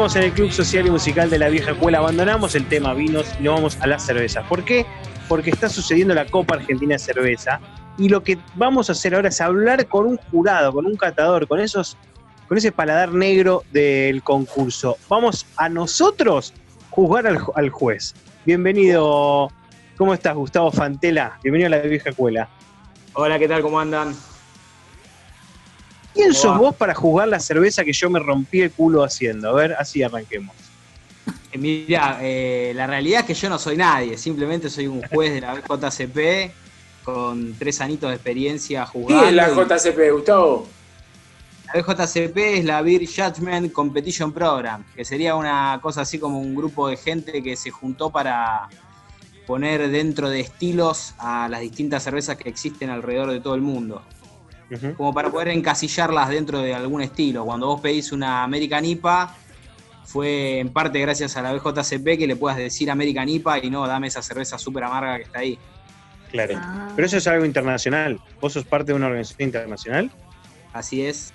En el Club Social y Musical de la Vieja Escuela. Abandonamos el tema vinos y nos vamos a la cerveza. ¿Por qué? Porque está sucediendo la Copa Argentina de Cerveza. Y lo que vamos a hacer ahora es hablar con un jurado, con un catador, con esos, con ese paladar negro del concurso. Vamos a nosotros juzgar al, al juez. Bienvenido. ¿Cómo estás, Gustavo Fantela? Bienvenido a la Vieja Escuela. Hola, ¿qué tal? ¿Cómo andan? ¿Quién ¿Cómo sos vos para jugar la cerveza que yo me rompí el culo haciendo? A ver, así arranquemos. Eh, Mira, eh, la realidad es que yo no soy nadie, simplemente soy un juez de la JCP con tres anitos de experiencia jugando. ¿Qué es la JCP, Gustavo? La BJCP es la Beer Judgment Competition Program, que sería una cosa así como un grupo de gente que se juntó para poner dentro de estilos a las distintas cervezas que existen alrededor de todo el mundo. Como para poder encasillarlas dentro de algún estilo. Cuando vos pedís una American IPA, fue en parte gracias a la BJCP que le puedas decir American IPA y no dame esa cerveza súper amarga que está ahí. Claro. Ah. Pero eso es algo internacional. ¿Vos sos parte de una organización internacional? Así es.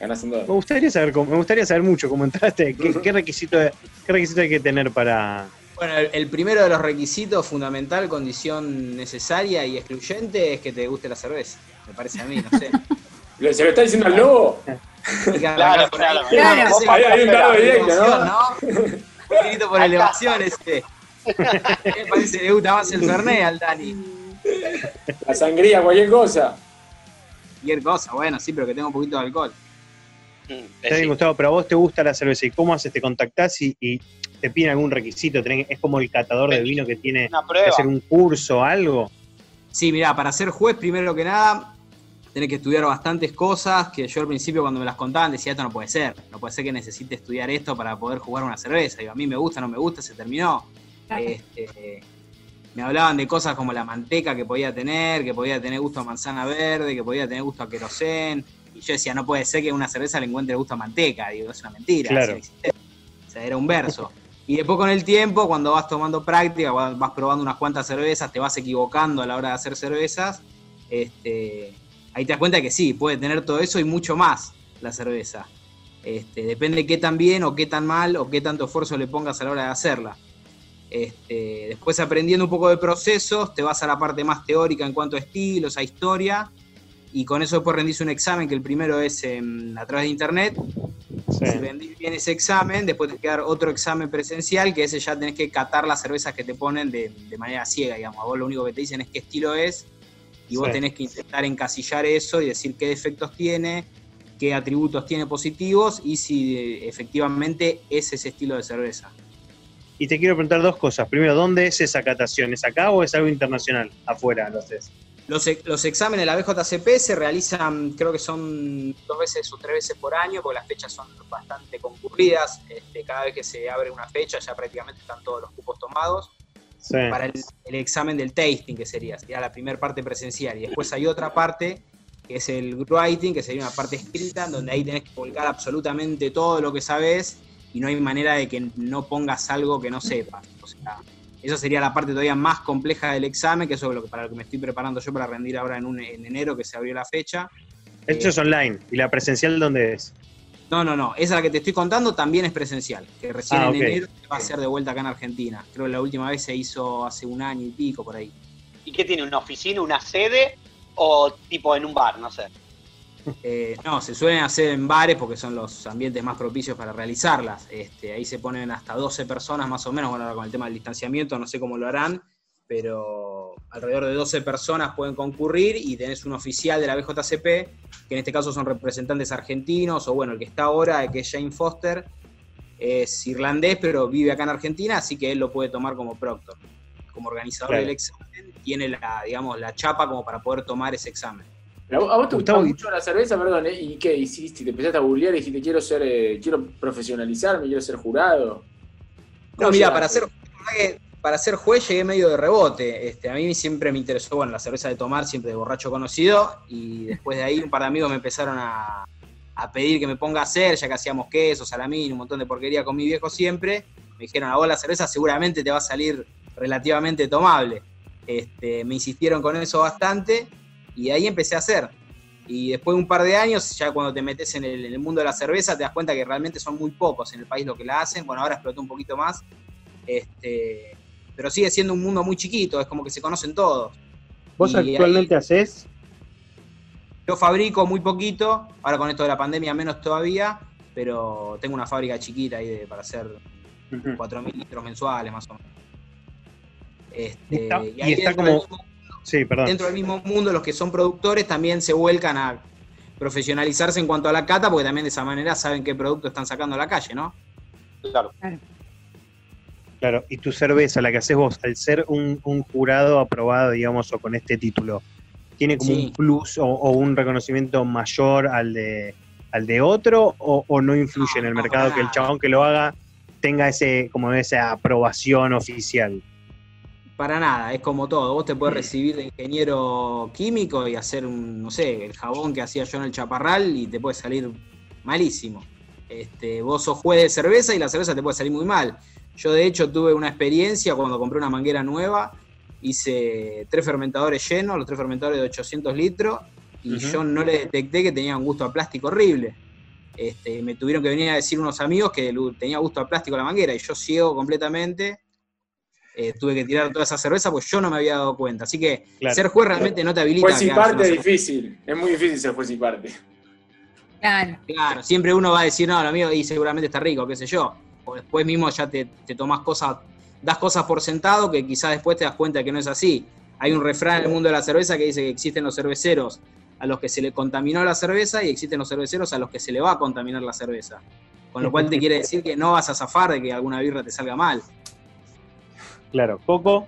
Me gustaría saber, cómo- me gustaría saber mucho cómo entraste. ¿Qué, qué requisito, qué requisito hay que tener para...? Bueno, el, el primero de los requisitos, fundamental, condición necesaria y excluyente, es que te guste la cerveza. Me parece a mí, no sé. ¿Lo- ¿Se lo está diciendo al lobo? Hay claro. Un por directo, elevación, ¿no? Un grito por elevación ese. Me parece que le gusta más el Fernet al Dani. La sangría, cualquier cosa. Cualquier cosa, bueno, sí, pero que tenga un poquito de alcohol. Está bien, Gustavo, pero a vos te gusta la cerveza. ¿Y cómo haces? ¿Te contactás y, y te piden algún requisito? ¿Tenés- ¿Es como el catador de vino que tiene que hacer un curso o algo? Sí, mirá, para ser juez, primero que nada, tenés que estudiar bastantes cosas que yo al principio cuando me las contaban decía, esto no puede ser, no puede ser que necesite estudiar esto para poder jugar una cerveza. Digo, a mí me gusta, no me gusta, se terminó. Este, me hablaban de cosas como la manteca que podía tener, que podía tener gusto a manzana verde, que podía tener gusto a querosén. Y yo decía, no puede ser que una cerveza le encuentre gusto a manteca. Digo, es una mentira. Claro. O sea, era un verso. Y después con el tiempo, cuando vas tomando práctica, vas vas probando unas cuantas cervezas, te vas equivocando a la hora de hacer cervezas, este, ahí te das cuenta que sí, puede tener todo eso y mucho más la cerveza. Este, depende qué tan bien o qué tan mal o qué tanto esfuerzo le pongas a la hora de hacerla. Este, después aprendiendo un poco de procesos, te vas a la parte más teórica en cuanto a estilos, a historia, y con eso después rendís un examen, que el primero es em, a través de internet, Sí. si rendís bien ese examen, después te queda otro examen presencial, que ese ya tenés que catar las cervezas que te ponen de, de manera ciega, digamos. A vos lo único que te dicen es qué estilo es, y vos Sí. tenés que intentar encasillar eso y decir qué defectos tiene, qué atributos tiene positivos, y si eh, efectivamente es ese estilo de cerveza. Y te quiero preguntar dos cosas. Primero, ¿dónde es esa catación? ¿Es acá o es algo internacional? Afuera, lo haces. Los, los exámenes de la BJCP se realizan, creo que son dos veces o tres veces por año, porque las fechas son bastante concurridas. Este, cada vez que se abre una fecha ya prácticamente están todos los cupos tomados. Sí. para el, el examen del tasting, que sería, sería la primera parte presencial. Y después hay otra parte, que es el writing, que sería una parte escrita, donde ahí tenés que volcar absolutamente todo lo que sabes y no hay manera de que no pongas algo que no sepas. O sea, esa sería la parte todavía más compleja del examen, que eso es lo que, para lo que me estoy preparando yo para rendir ahora en, un- en enero, que se abrió la fecha. Esto es online. ¿Y la presencial dónde es? No, no, no. Esa la que te estoy contando también es presencial, que recién Ah, en enero va a ser de vuelta acá en Argentina. Creo que la última vez se hizo hace un año y pico por ahí. ¿Y qué tiene? ¿Una oficina, una sede o tipo en un bar? No sé. Eh, no, se suelen hacer en bares porque son los ambientes más propicios para realizarlas. Este, ahí se ponen hasta 12 personas más o menos, bueno, ahora con el tema del distanciamiento no sé cómo lo harán, pero alrededor de 12 personas pueden concurrir y tenés un oficial de la BJCP, que en este caso son representantes argentinos, o bueno, el que está ahora, que es Jane Foster, es irlandés, pero vive acá en Argentina, así que él lo puede tomar como proctor. Como organizador Claro. del examen, tiene la, digamos, la chapa como para poder tomar ese examen. ¿A vos te gustaba mucho la cerveza, perdón? ¿eh? ¿Y qué hiciste? ¿Te empezaste a googlear y dijiste quiero ser, eh, quiero profesionalizarme, quiero ser jurado? No, ¿Cómo mira, para ser, para ser juez llegué medio de rebote. Este, a mí siempre me interesó, bueno, la cerveza de tomar, siempre de borracho conocido, y después de ahí un par de amigos me empezaron a, pedir que me ponga a hacer, ya que hacíamos queso, salamín, un montón de porquería con mi viejo siempre. Me dijeron, a vos la cerveza seguramente te va a salir relativamente tomable. Este, me insistieron con eso bastante, y ahí empecé a hacer. Y después de un par de años, ya cuando te metes en el, en el mundo de la cerveza, te das cuenta que realmente son muy pocos en el país lo que la hacen. Bueno, ahora explotó un poquito más. Este, pero sigue siendo un mundo muy chiquito, es como que se conocen todos. ¿Vos Y actualmente haces? Yo fabrico muy poquito, ahora con esto de la pandemia menos todavía, pero tengo una fábrica chiquita ahí de- para hacer Ujú. 4.000 litros mensuales más o menos. Este, Está- y y ahí está dentro, del como- mismo, Sí, perdón. dentro del mismo mundo los que son productores también se vuelcan a profesionalizarse en cuanto a la cata, porque también de esa manera saben qué producto están sacando a la calle, ¿no? Claro. Claro, y tu cerveza, la que haces vos, al ser un, un jurado aprobado, digamos, o con este título, ¿tiene como Sí. un plus o, o un reconocimiento mayor al de, al de otro o, o no influye No, en el no, mercado que el chabón que lo haga tenga ese como esa aprobación oficial? Para nada, es como todo. Vos te Mm. puedes recibir de ingeniero químico y hacer un, no sé, el jabón que hacía yo en el chaparral y te puede salir malísimo. Este, vos sos juez de cerveza y la cerveza te puede salir muy mal. Yo de hecho tuve una experiencia cuando compré una manguera nueva, hice tres fermentadores llenos, los tres fermentadores de 800 litros, y yo no le detecté que tenía un gusto a plástico horrible. Este, me tuvieron que venir a decir unos amigos que tenía gusto a plástico la manguera, y yo ciego completamente, eh, tuve que tirar toda esa cerveza porque yo no me había dado cuenta. Así que Claro. ser juez realmente no te habilita. Juez a y parte es difícil. Es muy difícil ser juez y parte. Claro. Claro, siempre uno va a decir, no, lo mío y seguramente está rico, qué sé yo. O después mismo ya te, te tomás cosas, das cosas por sentado que quizás después te das cuenta que no es así. Hay un refrán en el mundo de la cerveza que dice que existen los cerveceros a los que se le contaminó la cerveza y existen los cerveceros a los que se le va a contaminar la cerveza. Con lo cual te quiere decir que no vas a zafar de que alguna birra te salga mal. Claro, Coco,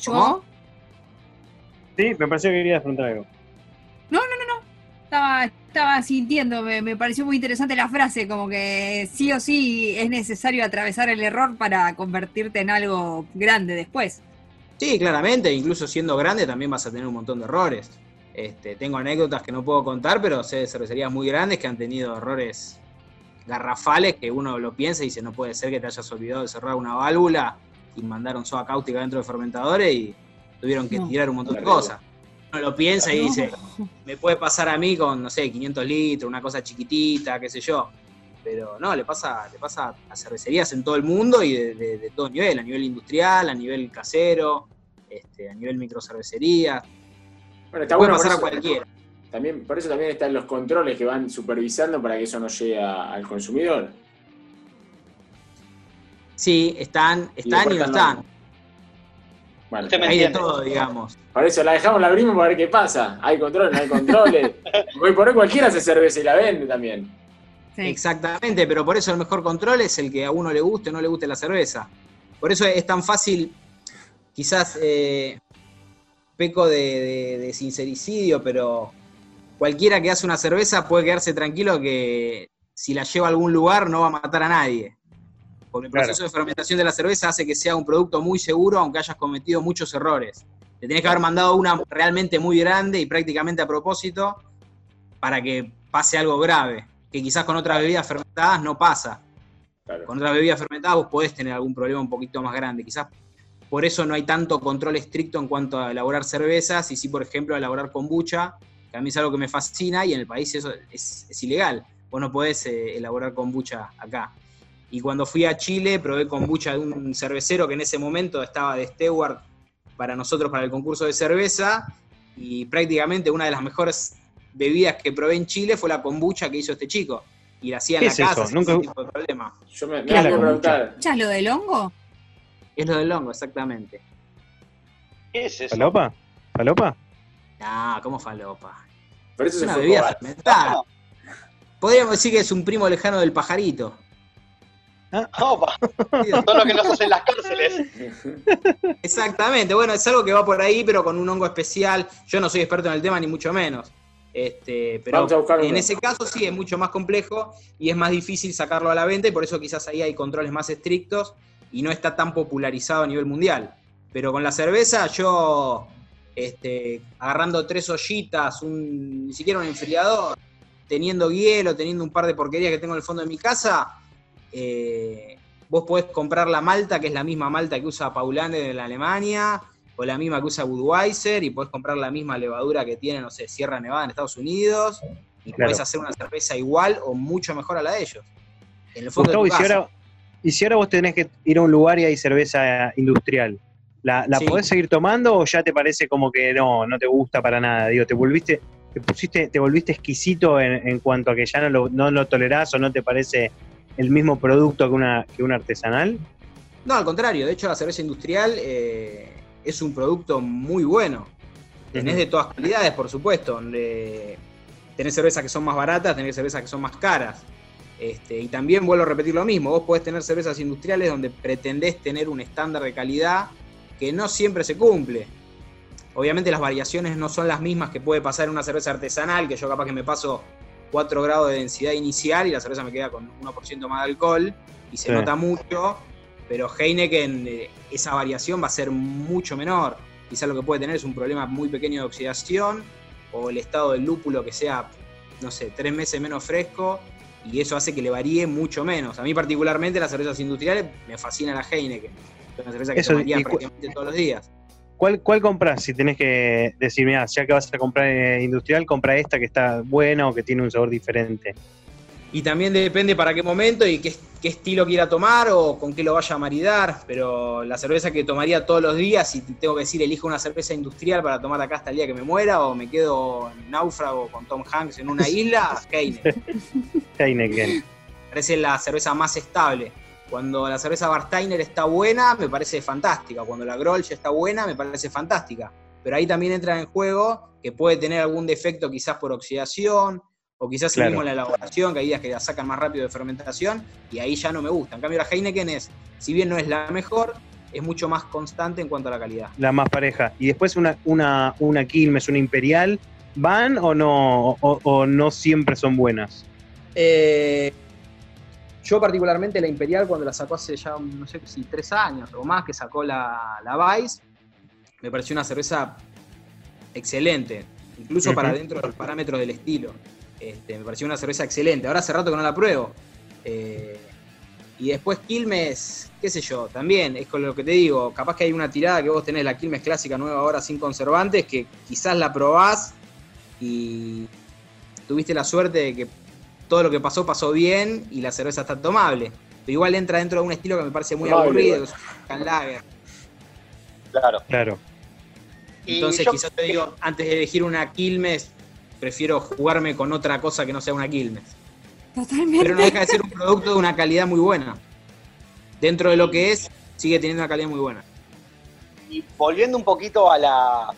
Yo, ¿Cómo? sí, me pareció que querías preguntar algo. Estaba, estaba sintiendo, me, me pareció muy interesante la frase, como que sí o sí es necesario atravesar el error para convertirte en algo grande después. Sí, claramente, incluso siendo grande también vas a tener un montón de errores. Este, tengo anécdotas que no puedo contar, pero sé de cervecerías muy grandes que han tenido errores garrafales que uno lo piensa y dice, no puede ser que te hayas olvidado de cerrar una válvula y mandaron soda cáustica dentro de fermentadores y tuvieron que No. tirar un montón de cosas. Uno lo piensa y dice, me puede pasar a mí con, no sé, 500 litros, una cosa chiquitita, qué sé yo. Pero no, le pasa, le pasa a cervecerías en todo el mundo y de, de- de todo nivel, a nivel industrial, a nivel casero, este, a nivel microcervecería. Bueno, está Puede bueno por pasar a eso- cualquiera. También, por eso también están los controles que van supervisando para que eso no llegue a- al consumidor. Sí, están, están y, después no están están. Bueno, Usted me Hay de todo, digamos. por eso la dejamos, la abrimos para ver qué pasa. Hay controles, no hay controles. Hoy por hoy cualquiera hace cerveza y la vende también. Sí. Exactamente, pero por eso el mejor control es el que a uno le guste o no le guste la cerveza. Por eso es tan fácil, quizás eh, peco de, de- de sincericidio, pero cualquiera que hace una cerveza puede quedarse tranquilo que si la lleva a algún lugar no va a matar a nadie. Porque el Claro. proceso de fermentación de la cerveza hace que sea un producto muy seguro, aunque hayas cometido muchos errores. Te tenés que haber mandado una realmente muy grande y prácticamente a propósito para que pase algo grave, que quizás con otras bebidas fermentadas no pasa. Claro. Con otras bebidas fermentadas vos podés tener algún problema un poquito más grande. Quizás por eso no hay tanto control estricto en cuanto a elaborar cervezas y sí, por ejemplo, a elaborar kombucha, que a mí es algo que me fascina y en el país eso es, es ilegal. Vos no podés eh, elaborar kombucha acá. Y cuando fui a Chile probé kombucha de un cervecero que en ese momento estaba de steward para nosotros para el concurso de cerveza y prácticamente una de las mejores bebidas que probé en Chile fue la kombucha que hizo este chico. Y la hacía en ¿Qué la es casa eso? sin Nunca- ningún tipo de problema. Yo me, me ¿Qué es la hago kombucha? preguntar. ¿Escuchás lo del hongo? Es lo del hongo, exactamente. ¿Qué es eso? ¿Palopa? ¿Palopa? Ah, ¿cómo falopa? Por eso Es se una fue bebida fermentada. Podríamos decir que es un primo lejano del pajarito. Opa, todo lo que nos hacen las cárceles. Exactamente, bueno, es algo que va por ahí, pero con un hongo especial. Yo no soy experto en el tema, ni mucho menos. Este, pero Vamos a buscar en ese caso sí es mucho más complejo y es más difícil sacarlo a la venta y por eso quizás ahí hay controles más estrictos y no está tan popularizado a nivel mundial. Pero con la cerveza yo, este, agarrando tres ollitas, un, ni siquiera un enfriador, teniendo hielo, teniendo un par de porquerías que tengo en el fondo de mi casa, eh, vos podés comprar la malta, que es la misma malta que usa Paulaner en la Alemania, o la misma que usa Budweiser y podés comprar la misma levadura que tiene, no sé, Sierra Nevada en Estados Unidos y Claro. podés hacer una cerveza igual o mucho mejor a la de ellos. En el fondo Gustavo, de y tu si, casa. ahora, y si ahora vos tenés que ir a un lugar y hay cerveza industrial, ¿la, la Sí. podés seguir tomando o ya te parece como que no, no te gusta para nada? Digo, te volviste, te pusiste, te volviste exquisito en, en cuanto a que ya no lo, no lo tolerás o no te parece el mismo producto que una, que una artesanal. No, al contrario, de hecho la cerveza industrial eh, es un producto muy bueno. Tenés de todas calidades, por supuesto. donde tenés cervezas que son más baratas, tenés cervezas que son más caras. Este, y también vuelvo a repetir lo mismo, vos podés tener cervezas industriales donde pretendés tener un estándar de calidad que no siempre se cumple. Obviamente las variaciones no son las mismas que puede pasar en una cerveza artesanal, que yo capaz que me paso 4 grados de densidad inicial y la cerveza me queda con 1% más de alcohol y se Sí. nota mucho, pero Heineken eh, esa variación va a ser mucho menor. Quizás lo que puede tener es un problema muy pequeño de oxidación o el estado del lúpulo que sea, no sé, tres meses menos fresco y eso hace que le varíe mucho menos. A mí particularmente las cervezas industriales me fascina la Heineken. Es una cerveza que Eso, tomaría prácticamente todos los días. ¿Cuál, ¿Cuál compras? Si tenés que decir, mira, ya que vas a comprar eh, industrial, compra esta que está buena o que tiene un sabor diferente. Y también depende para qué momento y qué, qué estilo quiera tomar o con qué lo vaya a maridar. Pero la cerveza que tomaría todos los días, si tengo que decir, elijo una cerveza industrial para tomar acá hasta el día que me muera o me quedo en náufrago con Tom Hanks en una isla, Heineken. Heineken. Parece la cerveza más estable. Cuando la cerveza Barsteiner está buena, me parece fantástica. Cuando la Grolsch está buena, me parece fantástica. Pero ahí también entra en juego que puede tener algún defecto quizás por oxidación o quizás Claro. mismo en la elaboración, que hay días que la sacan más rápido de fermentación y ahí ya no me gusta. En cambio la Heineken es, si bien no es la mejor, es mucho más constante en cuanto a la calidad. La más pareja. Y después una, una, una Quilmes, una Imperial, ¿van o no, o, o no siempre son buenas? Eh, yo particularmente la Imperial cuando la sacó hace ya, no sé si tres años o más, que sacó la, la Vice, me pareció una cerveza excelente, incluso para dentro de los parámetros del estilo. Este, me pareció una cerveza excelente. Ahora hace rato que no la pruebo. Eh, y después Quilmes, qué sé yo, también es con lo que te digo, capaz que hay una tirada que vos tenés la Quilmes clásica nueva ahora sin conservantes, que quizás la probás y tuviste la suerte de que todo lo que pasó pasó bien y la cerveza está tomable. Pero igual entra dentro de un estilo que me parece muy Tomable, aburrido, igual. que es un Can Lager. Claro. Claro. Entonces yo- quizás te digo, antes de elegir una Quilmes, prefiero jugarme con otra cosa que no sea una Quilmes. Totalmente. Pero no deja de ser un producto de una calidad muy buena. Dentro de lo que es, sigue teniendo una calidad muy buena. Y volviendo un poquito a la,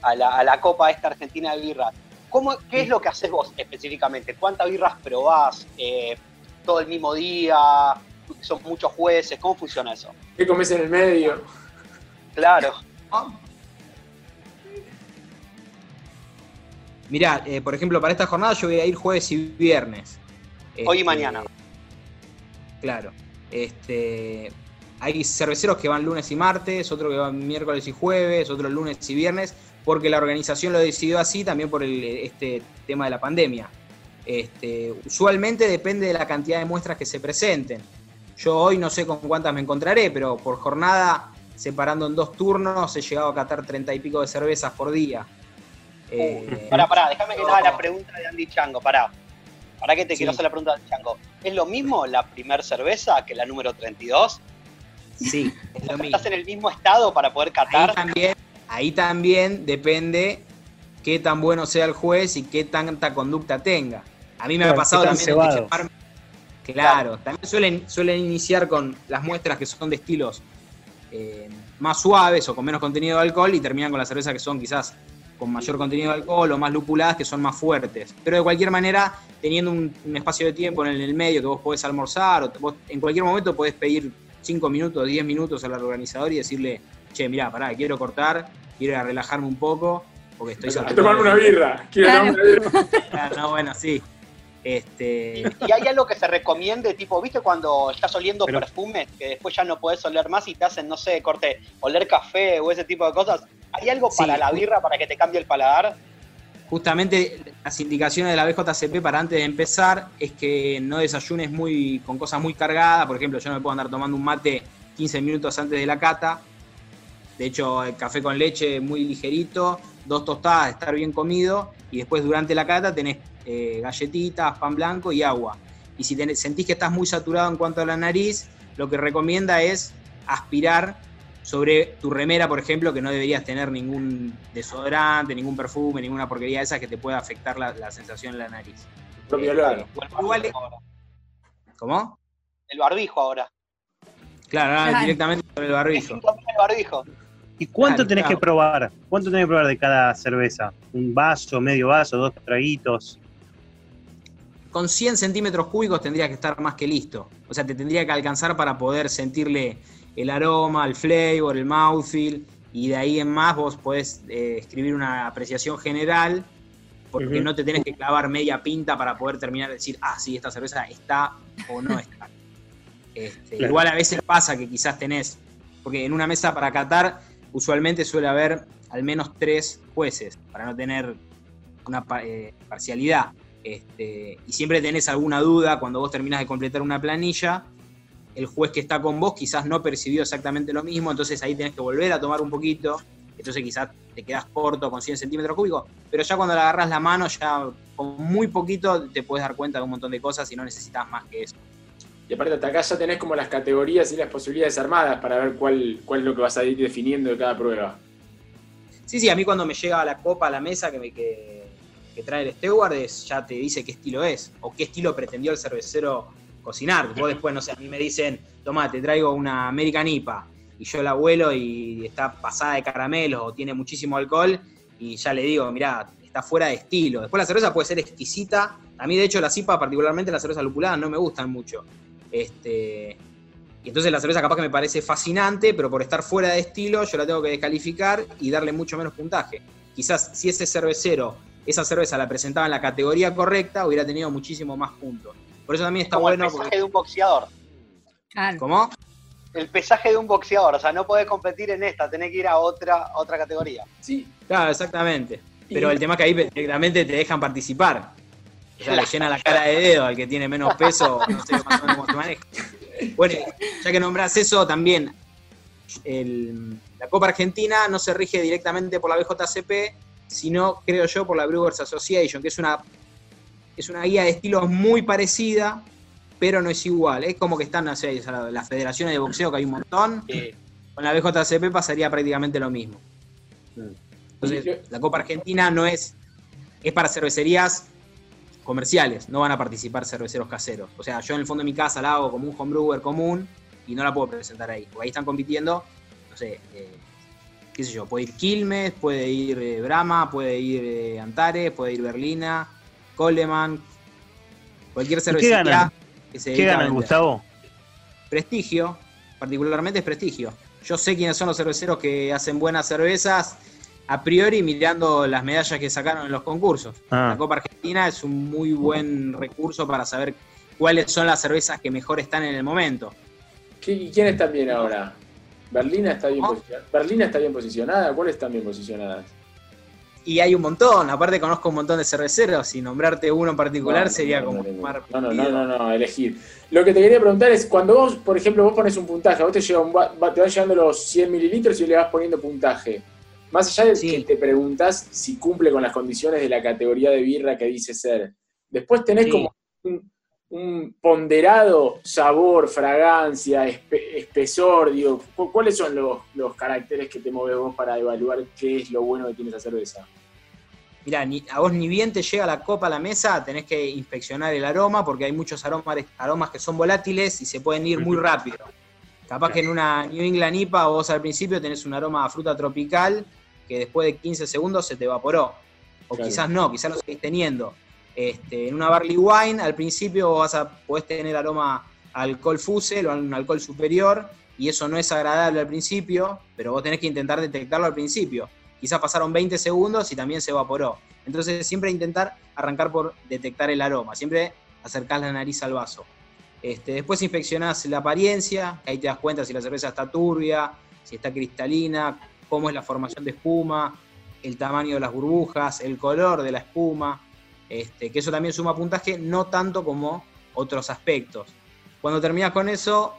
a la, a la Copa esta Argentina de birras, ¿cómo, ¿qué es lo que haces vos específicamente? ¿Cuántas birras probás? Eh, ¿Todo el mismo día? ¿Son muchos jueces? ¿Cómo funciona eso? ¿Qué comes en el medio? Claro. Mirá, eh, por ejemplo, para esta jornada yo voy a ir jueves y viernes. Hoy y Este, mañana. Claro. Este, hay cerveceros que van lunes y martes, otro que van miércoles y jueves, otro lunes y viernes, porque la organización lo decidió así también por el, este tema de la pandemia. Este, usualmente depende de la cantidad de muestras que se presenten. Yo hoy no sé con cuántas me encontraré, pero por jornada, separando en dos turnos, he llegado a catar treinta y pico de cervezas por día. Eh, Pará, pará, déjame que te haga la pregunta de Andy Chango, pará. Pará que te Sí. quiero hacer la pregunta de Andy Chango. ¿Es lo mismo la primer cerveza que la número 32? sí, es lo mismo. ¿Estás en el mismo estado para poder Ahí catar? también, ahí también depende qué tan bueno sea el juez y qué tanta conducta tenga. A mí me Claro, ha pasado también de Claro, también suelen, suelen iniciar con las muestras que son de estilos eh, más suaves o con menos contenido de alcohol y terminan con las cervezas que son quizás con mayor contenido de alcohol o más lupuladas que son más fuertes. Pero de cualquier manera, teniendo un, un espacio de tiempo en el, en el medio que vos podés almorzar o vos en cualquier momento podés pedir 5 minutos, 10 minutos al organizador y decirle, che, mirá, pará, quiero cortar, quiero ir a relajarme un poco porque estoy A saturado tomarme una birra. Quiero Claro. tomarme una birra. Ah, No, bueno, sí. Este, ¿Y hay algo que se recomiende, tipo, viste cuando estás oliendo Pero- perfumes, que después ya no podés oler más y te hacen, no sé, corte, oler café o ese tipo de cosas? ¿Hay algo Sí. para la birra para que te cambie el paladar? justamente las indicaciones de la BJCP para antes de empezar es que no desayunes muy con cosas muy cargadas. Por ejemplo, yo no me puedo andar tomando un mate 15 minutos antes de la cata. De hecho, el café con leche muy ligerito, dos tostadas, estar bien comido, y después durante la cata tenés eh, galletitas, pan blanco y agua. Y si tenés- sentís que estás muy saturado en cuanto a la nariz, lo que recomienda es aspirar sobre tu remera, por ejemplo, que no deberías tener ningún desodorante, ningún perfume, ninguna porquería de esas que te pueda afectar la, la sensación en la nariz. propio Eh, Igual-. ¿Cómo? El barbijo ahora. Claro, ahora directamente sobre el barbijo. el barbijo. ¿Y cuánto Claro, tenés claro. que probar? ¿Cuánto tenés que probar de cada cerveza? ¿Un vaso, medio vaso, dos traguitos? con 100 centímetros cúbicos tendría que estar más que listo. O sea, te tendría que alcanzar para poder sentirle el aroma, el flavor, el mouthfeel, y de ahí en más vos podés eh, escribir una apreciación general, porque no te tenés que clavar media pinta para poder terminar de decir, ah, sí, esta cerveza está o no está. Este, Claro. Igual a veces pasa que quizás tenés, porque en una mesa para catar usualmente suele haber al menos tres jueces, para no tener una eh, parcialidad. Este, y siempre tenés alguna duda cuando vos terminás de completar una planilla, el juez que está con vos quizás no percibió exactamente lo mismo, entonces ahí tenés que volver a tomar un poquito, entonces quizás te quedás corto con 100 centímetros cúbicos, pero ya cuando le agarras la mano, ya con muy poquito te puedes dar cuenta de un montón de cosas y no necesitas más que eso. Y aparte, hasta acá ya tenés como las categorías y las posibilidades armadas para ver cuál, cuál es lo que vas a ir definiendo de cada prueba. Sí, sí, a mí cuando me llega la copa a la mesa que, me, que, trae el steward, ya te dice qué estilo es, o qué estilo pretendió el cervecero cocinar. Vos después, no sé, a mí me dicen, toma, te traigo una American IPA, y yo la vuelo y está pasada de caramelos o tiene muchísimo alcohol, y ya le digo, mirá, está fuera de estilo. Después la cerveza puede ser exquisita. A mí, de hecho, las IPA, particularmente las cervezas lupuladas, no me gustan mucho. Este, y entonces la cerveza capaz que me parece fascinante, pero por estar fuera de estilo yo la tengo que descalificar y darle mucho menos puntaje. Quizás si ese cervecero, esa cerveza la presentaba en la categoría correcta, hubiera tenido muchísimo más puntos. Por eso también está Como bueno. el pesaje Porque, de un boxeador. Claro. ¿Cómo? El pesaje de un boxeador. O sea, no podés competir en esta, tenés que ir a otra, a otra categoría. Sí. Claro, exactamente. Y- Pero el tema es que ahí directamente te dejan participar. O sea, le llena la cara de dedo al que tiene menos peso, no sé más o menos cómo se maneja. Bueno, ya que nombras eso, también el- la Copa Argentina no se rige directamente por la BJCP, sino, creo yo, por la Brewers Association, que es una, es una guía de estilos muy parecida, pero no es igual. Es como que están, las federaciones de boxeo, que hay un montón, con la BJCP pasaría prácticamente lo mismo. Entonces, la Copa Argentina no es, es para cervecerías comerciales, no van a participar cerveceros caseros. O sea, yo en el fondo de mi casa la hago como un homebrewer común y no la puedo presentar ahí, porque ahí están compitiendo, no sé, eh, qué sé yo, puede ir Quilmes, puede ir eh, Brahma, puede ir eh, Antares, puede ir Berlina, Coleman, cualquier cervecería ganan? que se ¿Qué ganan, Gustavo? prestigio, particularmente es prestigio. Yo sé quiénes son los cerveceros que hacen buenas cervezas a priori mirando las medallas que sacaron en los concursos. Ah. La Copa Argentina es un muy buen recurso para saber cuáles son las cervezas que mejor están en el momento. ¿Qué- ¿Y quién está bien ahora? ¿Berlina está bien posicionada? ¿Berlina está bien posicionada? ¿Cuáles están bien posicionadas? Y hay un montón, aparte conozco un montón de cerveceros y nombrarte uno en particular No, no, sería no, como no, no, no, no, no, piedra. no, no, elegir. Lo que te quería preguntar es, cuando vos, por ejemplo, vos pones un puntaje, a vos te, llega un te van llegando los 100 mililitros y le vas poniendo puntaje. Más allá de Sí. que te preguntás si cumple con las condiciones de la categoría de birra que dice ser, después tenés Sí. como un, un ponderado sabor, fragancia, espe- espesor, digo, cu- ¿cuáles son los, los caracteres que te mueves vos para evaluar qué es lo bueno que tiene esa cerveza? Mirá, ni- a vos ni bien te llega la copa a la mesa, tenés que inspeccionar el aroma porque hay muchos aromas, aromas que son volátiles y se pueden ir muy rápido. Capaz que en una New England IPA vos al principio tenés un aroma a fruta tropical que después de 15 segundos se te evaporó. O Claro. quizás no, quizás lo seguís teniendo. Este, en una Barley Wine al principio vas a, podés tener aroma a alcohol fusel o a un alcohol superior y eso no es agradable al principio, pero vos tenés que intentar detectarlo al principio quizás pasaron 20 segundos y también se evaporó. Entonces siempre intentar arrancar por detectar el aroma, siempre acercar la nariz al vaso. Este, después inspeccionás la apariencia, que ahí te das cuenta si la cerveza está turbia, si está cristalina, cómo es la formación de espuma, el tamaño de las burbujas, el color de la espuma, este, que eso también suma puntaje, no tanto como otros aspectos. Cuando terminas con eso,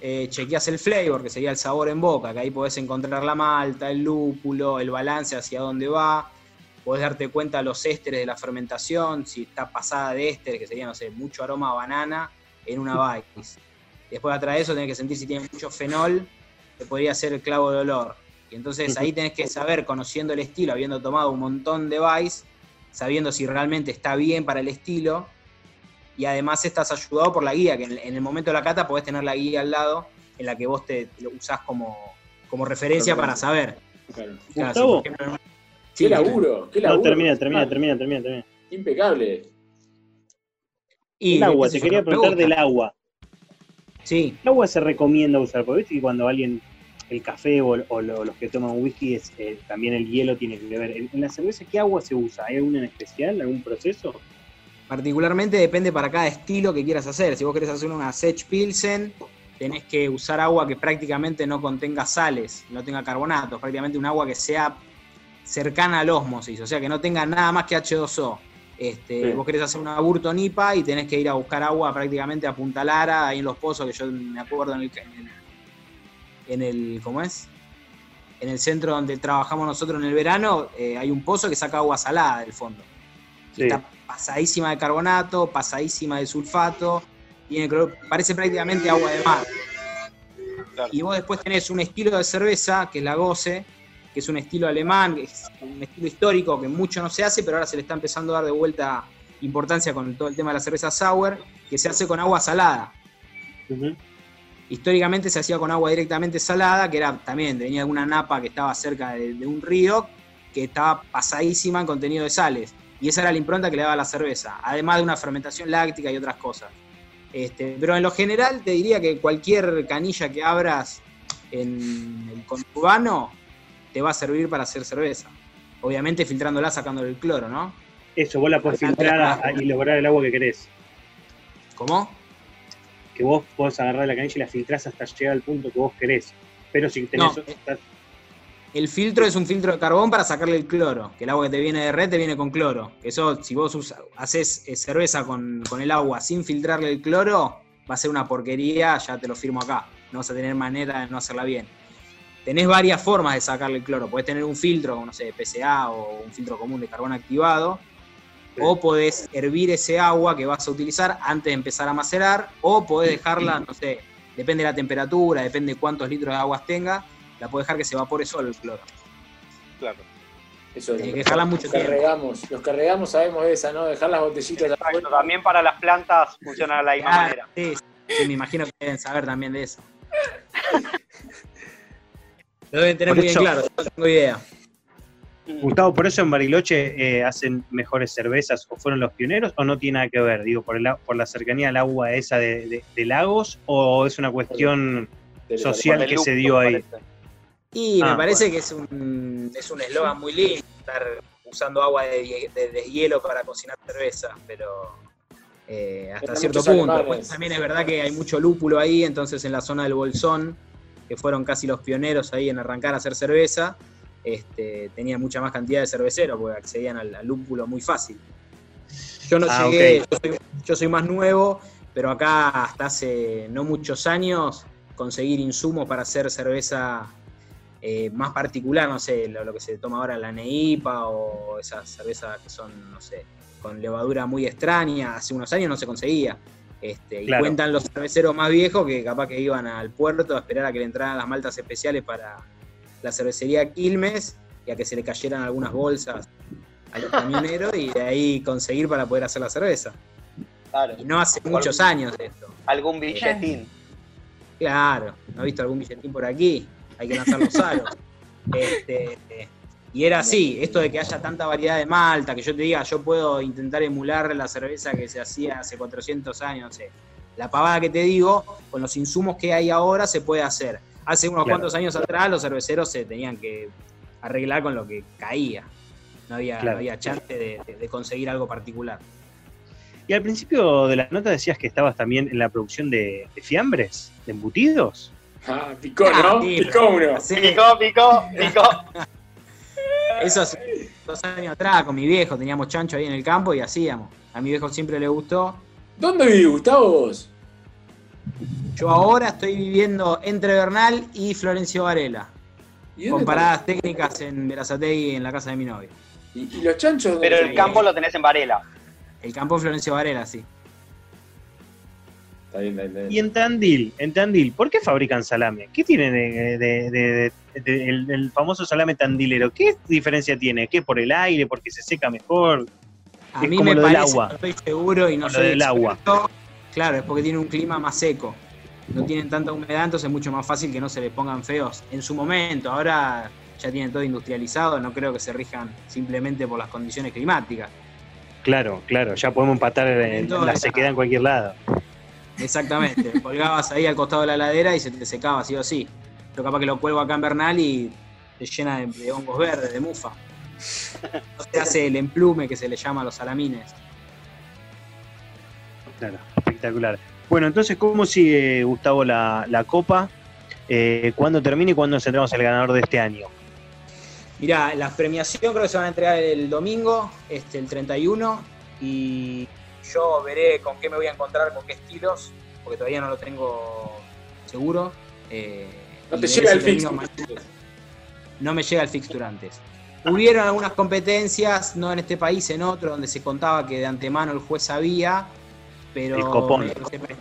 eh, chequeas el flavor, que sería el sabor en boca, que ahí podés encontrar la malta, el lúpulo, el balance hacia dónde va. Podés darte cuenta los ésteres de la fermentación, si está pasada de ésteres, que sería, no sé, mucho aroma a banana en una Weiss. Después, atrás de eso, tenés que sentir si tiene mucho fenol, que podría ser el clavo de olor. Y entonces ahí tenés que saber, conociendo el estilo, habiendo tomado un montón de Weiss, sabiendo si realmente está bien para el estilo, y además estás ayudado por la guía, que en el momento de la cata podés tener la guía al lado en la que vos te lo usás como, como referencia para saber. Claro. Claro, Gustavo. si, por ejemplo, Qué Sí, laburo, qué laburo. No, termina, termina, Ah, termina, termina, termina. Impecable. y El agua, te quería preguntar del agua. Sí, ¿Qué agua se recomienda usar? Porque viste que cuando alguien, el café o, o lo- los que toman whisky, es, eh, también el hielo tiene que ver. En, la cerveza, ¿qué agua se usa? ¿Hay alguna en especial? ¿Algún proceso? particularmente depende para cada estilo que quieras hacer. Si vos querés hacer una Sech Pilsen, tenés que usar agua que prácticamente no contenga sales, no tenga carbonatos, prácticamente un agua que sea cercana al ósmosis, o sea, que no tenga nada más que H2O. Este, Sí. Vos querés hacer una Burtonipa y tenés que ir a buscar agua prácticamente a Punta Lara, ahí en los pozos, que yo me acuerdo en el, en el, en el- ¿cómo es? En el centro donde trabajamos nosotros en el verano, eh, hay un pozo que saca agua salada del fondo. Sí. Está pasadísima de carbonato, pasadísima de sulfato, tiene color- parece prácticamente agua de mar. Claro. Y vos después tenés un estilo de cerveza, que es la Goce, que es un estilo alemán, que es un estilo histórico que mucho no se hace, pero ahora se le está empezando a dar de vuelta importancia con todo el tema de la cerveza sour, que se hace con agua salada. Ujú. Históricamente se hacía con agua directamente salada, que era también, tenía alguna napa que estaba cerca de, de un río, que estaba pasadísima en contenido de sales. Y esa era la impronta que le daba la cerveza, además de una fermentación láctica y otras cosas. Este, pero en lo general te diría que cualquier canilla que abras en el conurbano te va a servir para hacer cerveza. Obviamente filtrándola, sacándole el cloro, ¿no? Eso, vos la podés filtrar y lograr el agua que querés. ¿Cómo? Que vos podés agarrar la canilla y la filtrás hasta llegar al punto que vos querés. Pero si tenés... No, El filtro es un filtro de carbón para sacarle el cloro, que el agua que te viene de red te viene con cloro. Que Eso, si vos usa- haces eh, cerveza con, con el agua sin filtrarle el cloro, va a ser una porquería, ya te lo firmo acá. No vas a tener manera de no hacerla bien. Tenés varias formas de sacarle el cloro. Podés tener un filtro, no sé, PCA o un filtro común de carbón activado. Sí. O podés hervir ese agua que vas a utilizar antes de empezar a macerar. O podés dejarla, no sé, depende de la temperatura, depende de cuántos litros de aguas tenga, la podés dejar que se evapore solo el cloro. Claro. Eso que dejarla mucho los tiempo. carregamos, los carregamos sabemos de esa, ¿no? Dejar las botellitas Exacto, también para las plantas funciona de la misma Ah, manera. sí, sí, me imagino que deben saber también de eso. Lo deben tener Por muy bien claro, yo no tengo idea. Gustavo, ¿por eso en Bariloche eh, hacen mejores cervezas o fueron los pioneros o no tiene nada que ver? Digo, por, el, por la cercanía al agua esa de, de- de lagos o es una cuestión de- social que se dio ahí. parece. Y me Ah, parece que es un es un eslogan muy lindo estar usando agua de, die- de- de hielo para cocinar cerveza, pero eh, hasta cierto punto. también es verdad que hay mucho lúpulo ahí, entonces en la zona del Bolsón, que fueron casi los pioneros ahí en arrancar a hacer cerveza, este, tenía mucha más cantidad de cerveceros porque accedían al, al lúpulo muy fácil. Yo no Ah, llegué, yo, soy, yo soy más nuevo, pero acá hasta hace no muchos años conseguir insumos para hacer cerveza eh, más particular, no sé, lo, lo que se toma ahora la Neipa o esas cervezas que son, no sé, con levadura muy extraña, hace unos años no se conseguía. Este, y cuentan los cerveceros más viejos que capaz que iban al puerto a esperar a que le entraran las maltas especiales para la cervecería Quilmes y a que se le cayeran algunas bolsas a los camioneros y de ahí conseguir para poder hacer la cerveza. Claro. Y no hace muchos años de esto. Algún billetín. Claro, ¿no he visto algún billetín por aquí? Hay que lanzar los aros. Este, y era así, esto de que haya tanta variedad de malta, que yo te diga, yo puedo intentar emular la cerveza que se hacía hace 400 años, no sé. La pavada que te digo, con los insumos que hay ahora se puede hacer. Hace unos Claro. cuantos años atrás los cerveceros se tenían que arreglar con lo que caía. No había, no Claro. había chance de, conseguir algo particular. Y al principio de la nota decías que estabas también en la producción de, de fiambres, de embutidos. Ah, picó, Ah, ¿no? sí, Picó uno. Sí, Picó, picó, picó. Eso hace dos años atrás con mi viejo, teníamos chancho ahí en el campo y hacíamos. A mi viejo siempre le gustó. ¿Dónde vivís, Gustavo, vos? Yo ahora estoy viviendo entre Bernal y Florencio Varela. ¿Y, Con paradas técnicas en Verazategui en la casa de mi novia. ¿Y, y los chanchos? Pero el campo lo tenés en Varela. El campo de Florencio Varela, sí. Está bien, está bien. Y en Tandil, en Tandil, ¿por qué fabrican salame? ¿Qué tienen de, de- de- de- de- el, el famoso salame tandilero? ¿Qué diferencia tiene? ¿Qué por el aire? ¿Porque se seca mejor? A Es mí como me lo del parece, agua. no estoy seguro y no Como soy del agua. experto. Claro, es porque tiene un clima más seco. No tienen tanta humedad, entonces es mucho más fácil que no se le pongan feos en su momento. Ahora ya tienen todo industrializado, no creo que se rijan simplemente por las condiciones climáticas. Claro, claro, ya podemos empatar en la sequedad en cualquier lado. Exactamente. Colgabas ahí al costado de la ladera y se te secaba sí o sí. Yo capaz que lo cuelgo acá en Bernal y te llena de, de hongos verdes, de mufa. No se hace el emplume que se le llama a los salamines. Claro, espectacular. Bueno, entonces, ¿cómo sigue, Gustavo, la, la Copa? Eh, ¿Cuándo termina y cuándo nos centramos al ganador de este año? Mirá, las premiación creo que se van a entregar el domingo, este, el 31, y yo veré con qué me voy a encontrar, con qué estilos, porque todavía no lo tengo seguro. eh, No te llega el fixture. mañana. No me llega el fixture antes. Hubieron algunas competencias, no en este país, en otro, donde se contaba que de antemano el juez sabía, pero El copón. me- se, pre-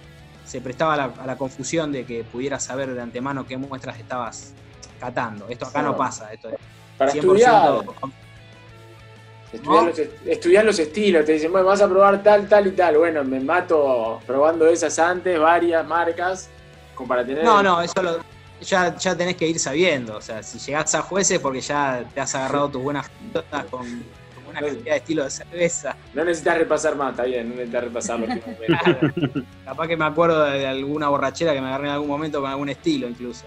se prestaba a la, a la confusión de que pudieras saber de antemano qué muestras estabas catando. Esto acá no pasa, esto es Para 100% estudiar, estudiar, ¿No? los, est- estudiar los estilos. Te dicen, bueno, vas a probar tal, tal y tal. Bueno, me mato probando esas antes, varias marcas, como para tener. No, no, eso lo- ya, ya tenés que ir sabiendo. O sea, si llegás a jueces porque ya te has agarrado tus buenas con, con buena cantidad de estilo de cerveza. No necesitas repasar más, está bien, no necesitas repasar los. Claro. Capaz que me acuerdo de alguna borrachera que me agarré en algún momento con algún estilo incluso.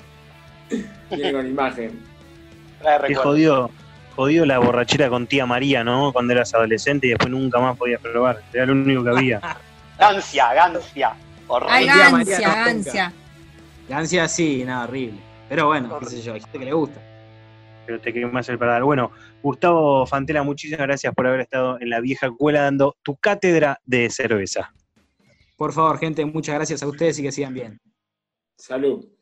Viene con imagen. Trae Qué jodido, jodido la borrachera con tía María, ¿no? Cuando eras adolescente y después nunca más podías probar. Era lo único que había. Gancia, gancia. Horrible. Ay, María gancia, no ansia sí, nada, horrible. Pero bueno, qué sé yo, hay gente que le gusta. Pero te quemas el paladar. Bueno, Gustavo Fantela, muchísimas gracias por haber estado en la vieja escuela dando tu cátedra de cerveza. Por favor, gente, muchas gracias a ustedes y que sigan bien. Salud.